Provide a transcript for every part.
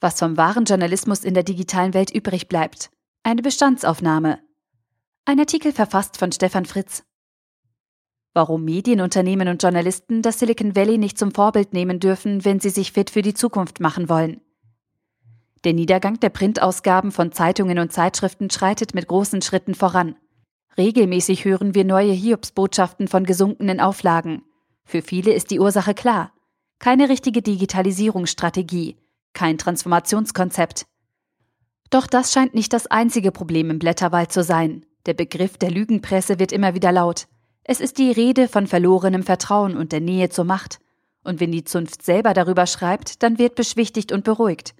Was vom wahren Journalismus in der digitalen Welt übrig bleibt. Eine Bestandsaufnahme. Ein Artikel verfasst von Stefan Fritz. Warum Medienunternehmen und Journalisten das Silicon Valley nicht zum Vorbild nehmen dürfen, wenn sie sich fit für die Zukunft machen wollen. Der Niedergang der Printausgaben von Zeitungen und Zeitschriften schreitet mit großen Schritten voran. Regelmäßig hören wir neue Hiobsbotschaften von gesunkenen Auflagen. Für viele ist die Ursache klar. Keine richtige Digitalisierungsstrategie, kein Transformationskonzept. Doch das scheint nicht das einzige Problem im Blätterwald zu sein. Der Begriff der Lügenpresse wird immer wieder laut. Es ist die Rede von verlorenem Vertrauen und der Nähe zur Macht. Und wenn die Zunft selber darüber schreibt, dann wird beschwichtigt und beruhigt.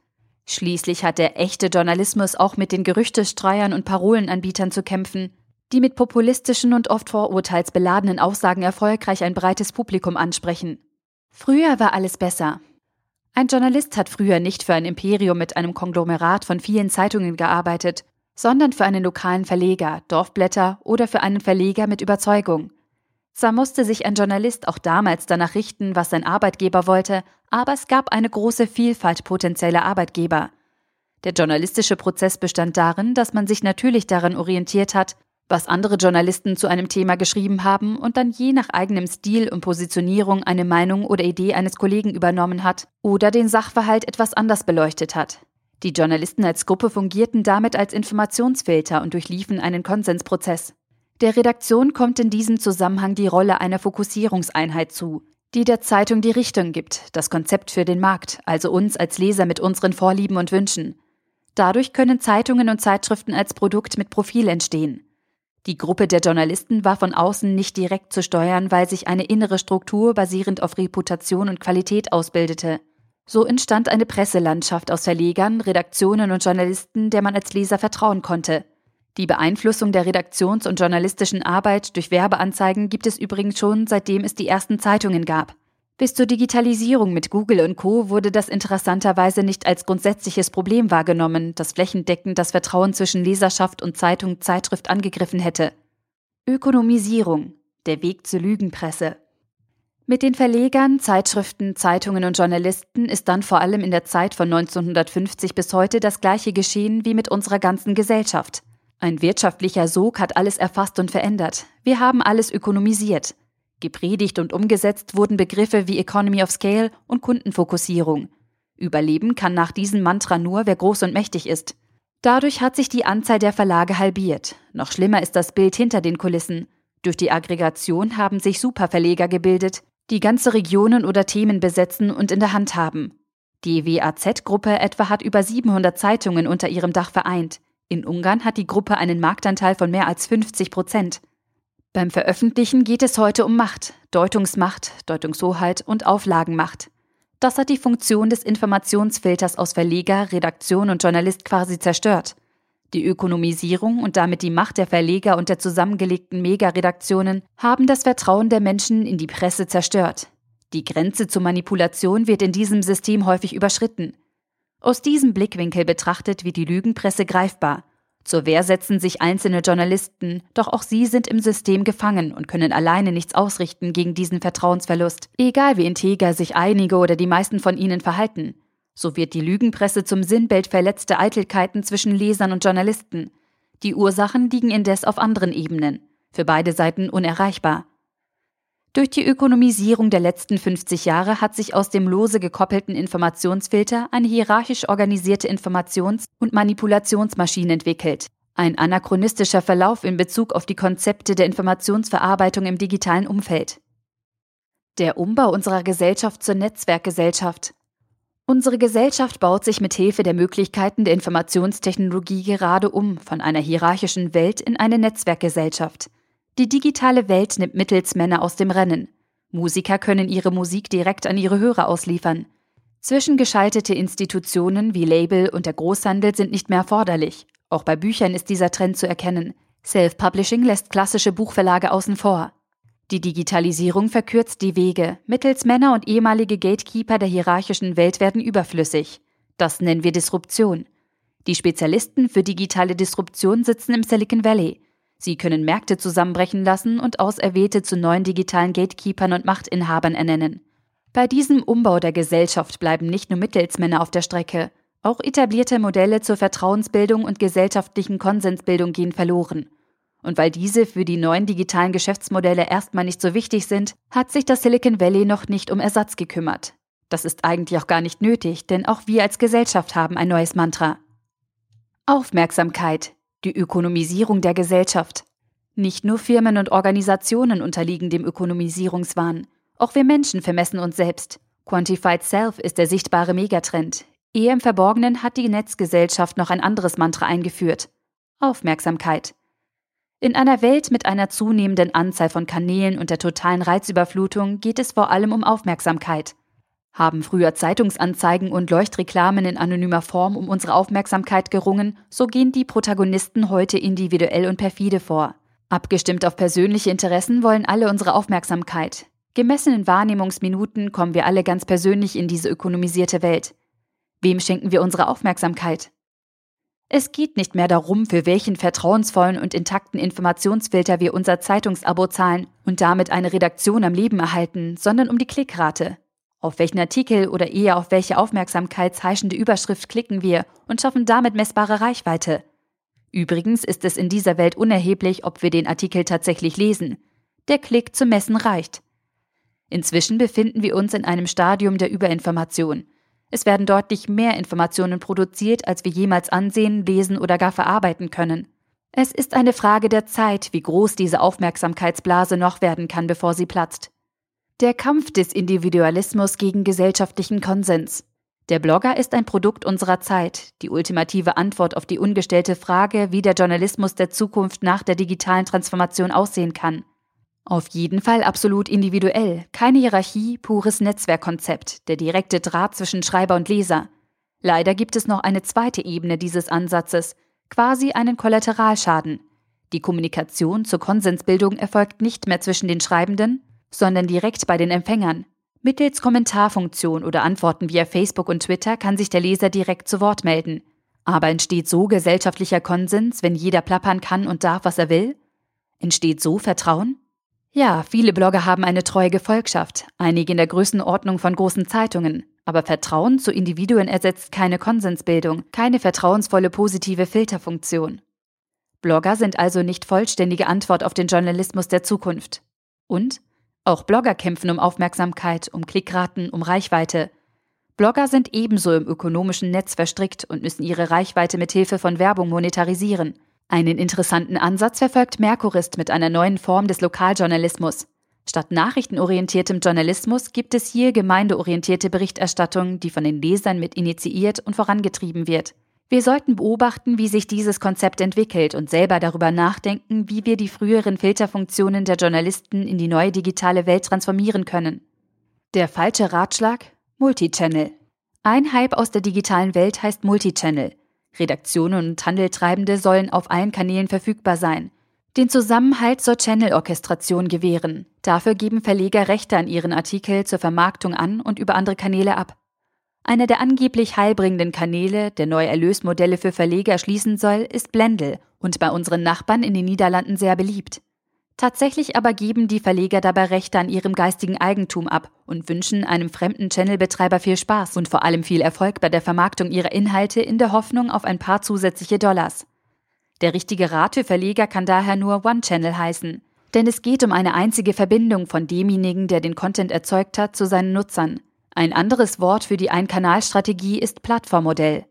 Schließlich hat der echte Journalismus auch mit den Gerüchtestreuern und Parolenanbietern zu kämpfen, die mit populistischen und oft vorurteilsbeladenen Aussagen erfolgreich ein breites Publikum ansprechen. Früher war alles besser. Ein Journalist hat früher nicht für ein Imperium mit einem Konglomerat von vielen Zeitungen gearbeitet, sondern für einen lokalen Verleger, Dorfblätter oder für einen Verleger mit Überzeugung. Zwar musste sich ein Journalist auch damals danach richten, was sein Arbeitgeber wollte, aber es gab eine große Vielfalt potenzieller Arbeitgeber. Der journalistische Prozess bestand darin, dass man sich natürlich daran orientiert hat, was andere Journalisten zu einem Thema geschrieben haben und dann je nach eigenem Stil und Positionierung eine Meinung oder Idee eines Kollegen übernommen hat oder den Sachverhalt etwas anders beleuchtet hat. Die Journalisten als Gruppe fungierten damit als Informationsfilter und durchliefen einen Konsensprozess. Der Redaktion kommt in diesem Zusammenhang die Rolle einer Fokussierungseinheit zu, die der Zeitung die Richtung gibt, das Konzept für den Markt, also uns als Leser mit unseren Vorlieben und Wünschen. Dadurch können Zeitungen und Zeitschriften als Produkt mit Profil entstehen. Die Gruppe der Journalisten war von außen nicht direkt zu steuern, weil sich eine innere Struktur basierend auf Reputation und Qualität ausbildete. So entstand eine Presselandschaft aus Verlegern, Redaktionen und Journalisten, der man als Leser vertrauen konnte. Die Beeinflussung der redaktions- und journalistischen Arbeit durch Werbeanzeigen gibt es übrigens schon, seitdem es die ersten Zeitungen gab. Bis zur Digitalisierung mit Google und Co. wurde das interessanterweise nicht als grundsätzliches Problem wahrgenommen, das flächendeckend das Vertrauen zwischen Leserschaft und Zeitung, Zeitschrift angegriffen hätte. Ökonomisierung. Der Weg zur Lügenpresse. Mit den Verlegern, Zeitschriften, Zeitungen und Journalisten ist dann vor allem in der Zeit von 1950 bis heute das gleiche geschehen wie mit unserer ganzen Gesellschaft. Ein wirtschaftlicher Sog hat alles erfasst und verändert. Wir haben alles ökonomisiert. Gepredigt und umgesetzt wurden Begriffe wie Economy of Scale und Kundenfokussierung. Überleben kann nach diesem Mantra nur, wer groß und mächtig ist. Dadurch hat sich die Anzahl der Verlage halbiert. Noch schlimmer ist das Bild hinter den Kulissen. Durch die Aggregation haben sich Superverleger gebildet, die ganze Regionen oder Themen besetzen und in der Hand haben. Die WAZ-Gruppe etwa hat über 700 Zeitungen unter ihrem Dach vereint. In Ungarn hat die Gruppe einen Marktanteil von mehr als 50 Prozent. Beim Veröffentlichen geht es heute um Macht, Deutungsmacht, Deutungshoheit und Auflagenmacht. Das hat die Funktion des Informationsfilters aus Verleger, Redaktion und Journalist quasi zerstört. Die Ökonomisierung und damit die Macht der Verleger und der zusammengelegten Megaredaktionen haben das Vertrauen der Menschen in die Presse zerstört. Die Grenze zur Manipulation wird in diesem System häufig überschritten. Aus diesem Blickwinkel betrachtet wird die Lügenpresse greifbar zur Wehr setzen sich einzelne Journalisten, doch auch sie sind im System gefangen und können alleine nichts ausrichten gegen diesen Vertrauensverlust, egal wie integer sich einige oder die meisten von ihnen verhalten. So wird die Lügenpresse zum Sinnbild verletzter Eitelkeiten zwischen Lesern und Journalisten. Die Ursachen liegen indes auf anderen Ebenen, für beide Seiten unerreichbar. Durch die Ökonomisierung der letzten 50 Jahre hat sich aus dem lose gekoppelten Informationsfilter eine hierarchisch organisierte Informations- und Manipulationsmaschine entwickelt. Ein anachronistischer Verlauf in Bezug auf die Konzepte der Informationsverarbeitung im digitalen Umfeld. Der Umbau unserer Gesellschaft zur Netzwerkgesellschaft. Unsere Gesellschaft baut sich mit Hilfe der Möglichkeiten der Informationstechnologie gerade um von einer hierarchischen Welt in eine Netzwerkgesellschaft. Die digitale Welt nimmt Mittelsmänner aus dem Rennen. Musiker können ihre Musik direkt an ihre Hörer ausliefern. Zwischengeschaltete Institutionen wie Label und der Großhandel sind nicht mehr erforderlich. Auch bei Büchern ist dieser Trend zu erkennen. Self-Publishing lässt klassische Buchverlage außen vor. Die Digitalisierung verkürzt die Wege. Mittelsmänner und ehemalige Gatekeeper der hierarchischen Welt werden überflüssig. Das nennen wir Disruption. Die Spezialisten für digitale Disruption sitzen im Silicon Valley. Sie können Märkte zusammenbrechen lassen und Auserwählte zu neuen digitalen Gatekeepern und Machtinhabern ernennen. Bei diesem Umbau der Gesellschaft bleiben nicht nur Mittelsmänner auf der Strecke, Auch etablierte Modelle zur Vertrauensbildung und gesellschaftlichen Konsensbildung gehen verloren. Und weil diese für die neuen digitalen Geschäftsmodelle erstmal nicht so wichtig sind, hat sich das Silicon Valley noch nicht um Ersatz gekümmert. Das ist eigentlich auch gar nicht nötig, denn auch wir als Gesellschaft haben ein neues Mantra. Aufmerksamkeit, die Ökonomisierung der Gesellschaft. Nicht nur Firmen und Organisationen unterliegen dem Ökonomisierungswahn, auch wir Menschen vermessen uns selbst. Quantified Self ist der sichtbare Megatrend. Eher im Verborgenen hat die Netzgesellschaft noch ein anderes Mantra eingeführt. Aufmerksamkeit. In einer Welt mit einer zunehmenden Anzahl von Kanälen und der totalen Reizüberflutung geht es vor allem um Aufmerksamkeit. Haben früher Zeitungsanzeigen und Leuchtreklamen in anonymer Form um unsere Aufmerksamkeit gerungen, so gehen die Protagonisten heute individuell und perfide vor. Abgestimmt auf persönliche Interessen wollen alle unsere Aufmerksamkeit. Gemessen in Wahrnehmungsminuten kommen wir alle ganz persönlich in diese ökonomisierte Welt. Wem schenken wir unsere Aufmerksamkeit? Es geht nicht mehr darum, für welchen vertrauensvollen und intakten Informationsfilter wir unser Zeitungsabo zahlen und damit eine Redaktion am Leben erhalten, sondern um die Klickrate. Auf welchen Artikel oder eher auf welche aufmerksamkeitsheischende Überschrift klicken wir und schaffen damit messbare Reichweite. Übrigens ist es in dieser Welt unerheblich, ob wir den Artikel tatsächlich lesen. Der Klick zum Messen reicht. Inzwischen befinden wir uns in einem Stadium der Überinformation – es werden deutlich mehr Informationen produziert, als wir jemals ansehen, lesen oder gar verarbeiten können. Es ist eine Frage der Zeit, wie groß diese Aufmerksamkeitsblase noch werden kann, bevor sie platzt. Der Kampf des Individualismus gegen gesellschaftlichen Konsens. Der Blogger ist ein Produkt unserer Zeit, die ultimative Antwort auf die ungestellte Frage, wie der Journalismus der Zukunft nach der digitalen Transformation aussehen kann. Auf jeden Fall absolut individuell, keine Hierarchie, pures Netzwerkkonzept, der direkte Draht zwischen Schreiber und Leser. Leider gibt es noch eine zweite Ebene dieses Ansatzes, quasi einen Kollateralschaden. Die Kommunikation zur Konsensbildung erfolgt nicht mehr zwischen den Schreibenden, sondern direkt bei den Empfängern. Mittels Kommentarfunktion oder Antworten via Facebook und Twitter kann sich der Leser direkt zu Wort melden. Aber entsteht so gesellschaftlicher Konsens, wenn jeder plappern kann und darf, was er will? Entsteht so Vertrauen? Ja, viele Blogger haben eine treue Gefolgschaft, einige in der Größenordnung von großen Zeitungen. Aber Vertrauen zu Individuen ersetzt keine Konsensbildung, keine vertrauensvolle positive Filterfunktion. Blogger sind also nicht vollständige Antwort auf den Journalismus der Zukunft. Und? Auch Blogger kämpfen um Aufmerksamkeit, um Klickraten, um Reichweite. Blogger sind ebenso im ökonomischen Netz verstrickt und müssen ihre Reichweite mit Hilfe von Werbung monetarisieren. Einen interessanten Ansatz verfolgt Merkurist mit einer neuen Form des Lokaljournalismus. Statt nachrichtenorientiertem Journalismus gibt es hier gemeindeorientierte Berichterstattung, die von den Lesern mit initiiert und vorangetrieben wird. Wir sollten beobachten, wie sich dieses Konzept entwickelt und selber darüber nachdenken, wie wir die früheren Filterfunktionen der Journalisten in die neue digitale Welt transformieren können. Der falsche Ratschlag? Multichannel. Ein Hype aus der digitalen Welt heißt Multichannel. Redaktionen und Handeltreibende sollen auf allen Kanälen verfügbar sein. Den Zusammenhalt zur Channel-Orchestration gewähren. Dafür geben Verleger Rechte an ihren Artikel zur Vermarktung an und über andere Kanäle ab. Einer der angeblich heilbringenden Kanäle, der neue Erlösmodelle für Verleger schließen soll, ist Blendel und bei unseren Nachbarn in den Niederlanden sehr beliebt. Tatsächlich aber geben die Verleger dabei Rechte an ihrem geistigen Eigentum ab und wünschen einem fremden Channelbetreiber viel Spaß und vor allem viel Erfolg bei der Vermarktung ihrer Inhalte in der Hoffnung auf ein paar zusätzliche Dollars. Der richtige Rat für Verleger kann daher nur One Channel heißen, denn es geht um eine einzige Verbindung von demjenigen, der den Content erzeugt hat, zu seinen Nutzern. Ein anderes Wort für die Ein-Kanal-Strategie ist Plattformmodell.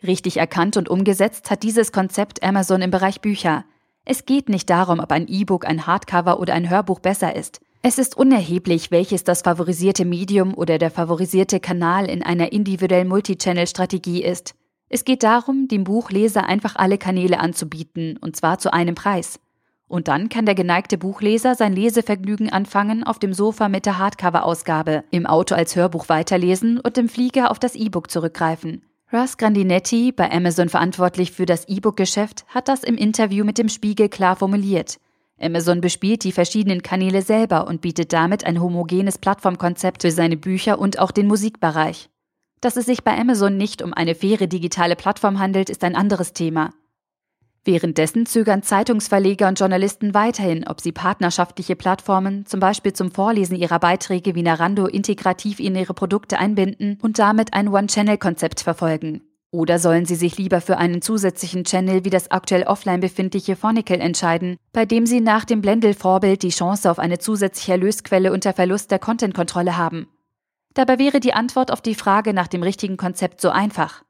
Richtig erkannt und umgesetzt hat dieses Konzept Amazon im Bereich Bücher. Es geht nicht darum, ob ein E-Book, ein Hardcover oder ein Hörbuch besser ist. Es ist unerheblich, welches das favorisierte Medium oder der favorisierte Kanal in einer individuellen Multichannel-Strategie ist. Es geht darum, dem Buchleser einfach alle Kanäle anzubieten, und zwar zu einem Preis. Und dann kann der geneigte Buchleser sein Lesevergnügen anfangen auf dem Sofa mit der Hardcover-Ausgabe, im Auto als Hörbuch weiterlesen und im Flieger auf das E-Book zurückgreifen. Russ Grandinetti, bei Amazon verantwortlich für das E-Book-Geschäft, hat das im Interview mit dem Spiegel klar formuliert. Amazon bespielt die verschiedenen Kanäle selber und bietet damit ein homogenes Plattformkonzept für seine Bücher und auch den Musikbereich. Dass es sich bei Amazon nicht um eine faire digitale Plattform handelt, ist ein anderes Thema. Währenddessen zögern Zeitungsverleger und Journalisten weiterhin, ob sie partnerschaftliche Plattformen, zum Beispiel zum Vorlesen ihrer Beiträge wie Narando, integrativ in ihre Produkte einbinden und damit ein One-Channel-Konzept verfolgen. Oder sollen Sie sich lieber für einen zusätzlichen Channel wie das aktuell offline befindliche Phonicle entscheiden, bei dem Sie nach dem Blendel-Vorbild die Chance auf eine zusätzliche Erlösquelle unter Verlust der Contentkontrolle haben? Dabei wäre die Antwort auf die Frage nach dem richtigen Konzept so einfach.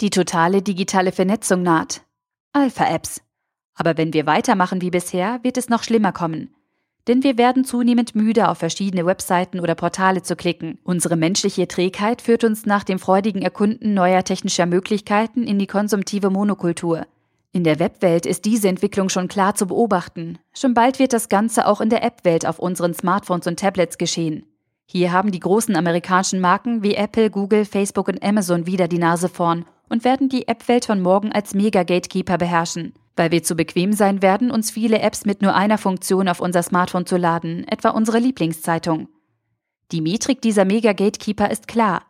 Die totale digitale Vernetzung naht. Alpha-Apps. Aber wenn wir weitermachen wie bisher, wird es noch schlimmer kommen denn wir werden zunehmend müde, auf verschiedene Webseiten oder Portale zu klicken. Unsere menschliche Trägheit führt uns nach dem freudigen Erkunden neuer technischer Möglichkeiten in die konsumtive Monokultur. In der Webwelt ist diese Entwicklung schon klar zu beobachten. Schon bald wird das Ganze auch in der App-Welt auf unseren Smartphones und Tablets geschehen. Hier haben die großen amerikanischen Marken wie Apple, Google, Facebook und Amazon wieder die Nase vorn und werden die App-Welt von morgen als Mega-Gatekeeper beherrschen. Weil wir zu bequem sein werden, uns viele Apps mit nur einer Funktion auf unser Smartphone zu laden, etwa unsere Lieblingszeitung. Die Metrik dieser Mega-Gatekeeper ist klar.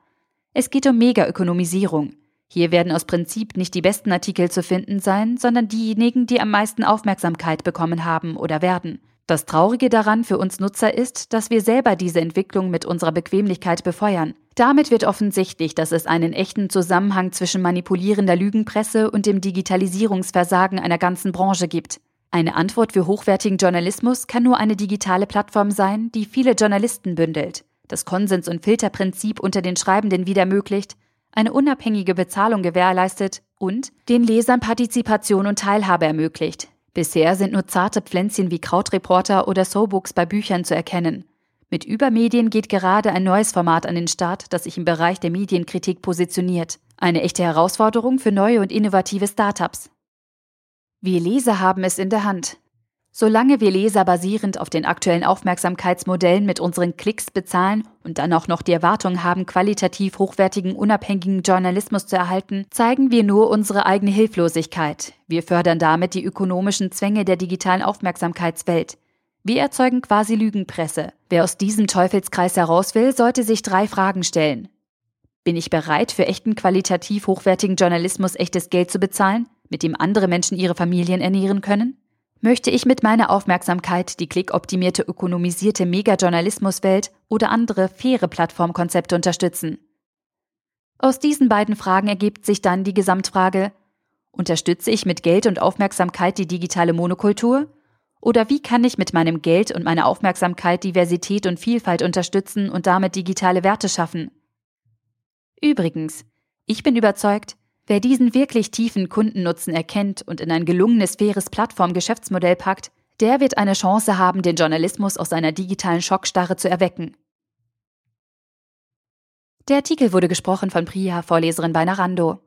Es geht um Mega-Ökonomisierung. Hier werden aus Prinzip nicht die besten Artikel zu finden sein, sondern diejenigen, die am meisten Aufmerksamkeit bekommen haben oder werden. Das Traurige daran für uns Nutzer ist, dass wir selber diese Entwicklung mit unserer Bequemlichkeit befeuern. Damit wird offensichtlich, dass es einen echten Zusammenhang zwischen manipulierender Lügenpresse und dem Digitalisierungsversagen einer ganzen Branche gibt. Eine Antwort für hochwertigen Journalismus kann nur eine digitale Plattform sein, die viele Journalisten bündelt, das Konsens- und Filterprinzip unter den Schreibenden wieder ermöglicht, eine unabhängige Bezahlung gewährleistet und den Lesern Partizipation und Teilhabe ermöglicht, Bisher sind nur zarte Pflänzchen wie Krautreporter oder Sobooks bei Büchern zu erkennen. Mit Übermedien geht gerade ein neues Format an den Start, das sich im Bereich der Medienkritik positioniert. Eine echte Herausforderung für neue und innovative Startups. Wir Leser haben es in der Hand. Solange wir Leser basierend auf den aktuellen Aufmerksamkeitsmodellen mit unseren Klicks bezahlen und dann auch noch die Erwartung haben, qualitativ hochwertigen, unabhängigen Journalismus zu erhalten, zeigen wir nur unsere eigene Hilflosigkeit. Wir fördern damit die ökonomischen Zwänge der digitalen Aufmerksamkeitswelt. Wir erzeugen quasi Lügenpresse. Wer aus diesem Teufelskreis heraus will, sollte sich drei Fragen stellen. Bin ich bereit, für echten qualitativ hochwertigen Journalismus echtes Geld zu bezahlen, mit dem andere Menschen ihre Familien ernähren können? Möchte ich mit meiner Aufmerksamkeit die klickoptimierte ökonomisierte Megajournalismuswelt oder andere faire Plattformkonzepte unterstützen? Aus diesen beiden Fragen ergibt sich dann die Gesamtfrage, unterstütze ich mit Geld und Aufmerksamkeit die digitale Monokultur? Oder wie kann ich mit meinem Geld und meiner Aufmerksamkeit Diversität und Vielfalt unterstützen und damit digitale Werte schaffen? Übrigens, ich bin überzeugt, Wer diesen wirklich tiefen Kundennutzen erkennt und in ein gelungenes, faires Plattformgeschäftsmodell packt, der wird eine Chance haben, den Journalismus aus seiner digitalen Schockstarre zu erwecken. Der Artikel wurde gesprochen von Priya, Vorleserin bei Narando.